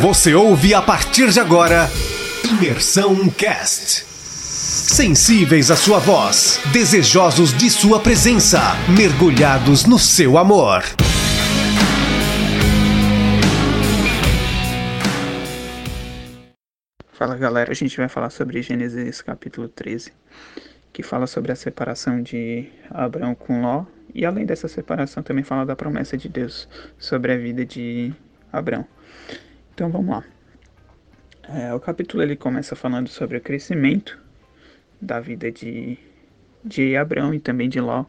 Você ouve a partir de agora Imersão Cast. Sensíveis à sua voz, desejosos de sua presença, mergulhados no seu amor. Fala galera, a gente vai falar sobre Gênesis capítulo 13, que fala sobre a separação de Abraão com Ló, e além dessa separação também fala da promessa de Deus sobre a vida de Abraão. Então vamos lá. É, o capítulo ele começa falando sobre o crescimento da vida de, de Abraão e também de Ló,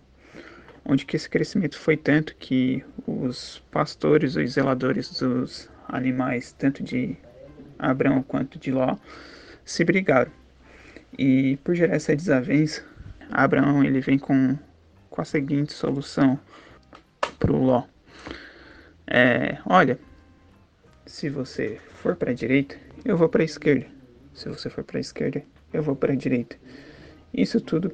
onde que esse crescimento foi tanto que os pastores, os zeladores dos animais, tanto de Abraão quanto de Ló, se brigaram. E por gerar essa desavença, Abraão ele vem com, com a seguinte solução para o Ló. É, olha, se você for para a direita, eu vou para a esquerda. Se você for para a esquerda, eu vou para a direita. Isso tudo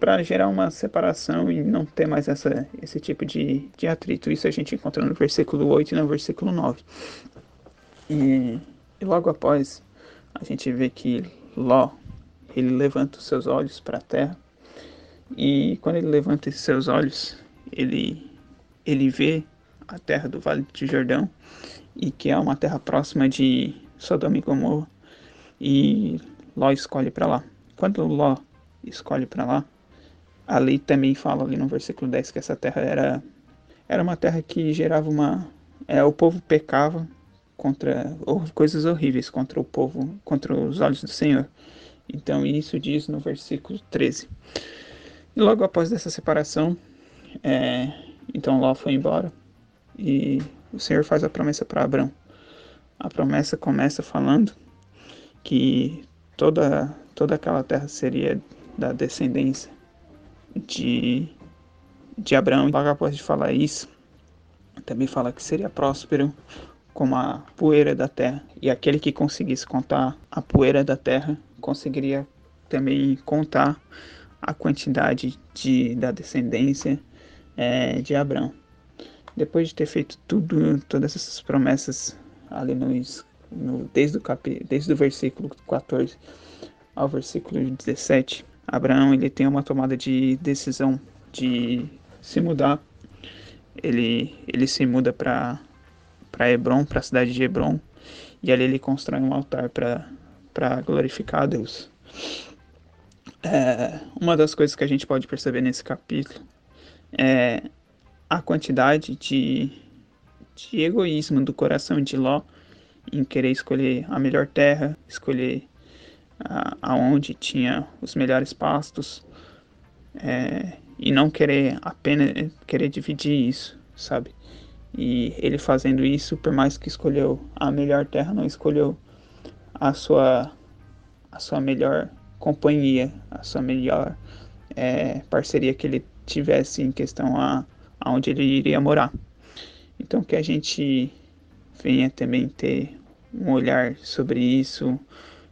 para gerar uma separação e não ter mais essa, esse tipo de, de atrito. Isso a gente encontra no versículo 8 e no versículo 9. E, e logo após, a gente vê que Ló, ele levanta os seus olhos para a terra. E quando ele levanta esses seus olhos, ele, ele vê a terra do Vale de Jordão e que é uma terra próxima de Sodoma e Gomorra. E Ló escolhe para lá. Quando Ló escolhe para lá, a lei também fala ali no versículo 10 que essa terra era, era uma terra que gerava uma. É, o povo pecava contra coisas horríveis contra o povo, contra os olhos do Senhor. Então isso diz no versículo 13. E logo após dessa separação, é, então Ló foi embora e o Senhor faz a promessa para Abraão. A promessa começa falando que toda, toda aquela terra seria da descendência de, de Abraão. Logo após de falar isso, também fala que seria próspero como a poeira da terra. E aquele que conseguisse contar a poeira da terra conseguiria também contar a quantidade de, da descendência é, de Abraão. Depois de ter feito tudo, todas essas promessas ali no, no desde, o capi, desde o versículo 14 ao versículo 17, Abraão ele tem uma tomada de decisão de se mudar. Ele, ele se muda para para Hebron, para a cidade de Hebron, e ali ele constrói um altar para glorificar a Deus. É, uma das coisas que a gente pode perceber nesse capítulo é a quantidade de, de egoísmo do coração de Ló em querer escolher a melhor terra, escolher a, aonde tinha os melhores pastos é, e não querer apenas querer dividir isso, sabe? E ele fazendo isso, por mais que escolheu a melhor terra, não escolheu a sua a sua melhor companhia, a sua melhor é, parceria que ele tivesse em questão a aonde ele iria morar. Então que a gente venha também ter um olhar sobre isso,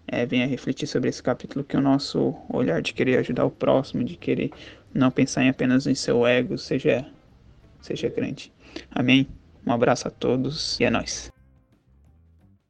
é, venha refletir sobre esse capítulo, que o nosso olhar de querer ajudar o próximo, de querer não pensar em apenas em seu ego, seja, seja grande. Amém? Um abraço a todos e é nóis.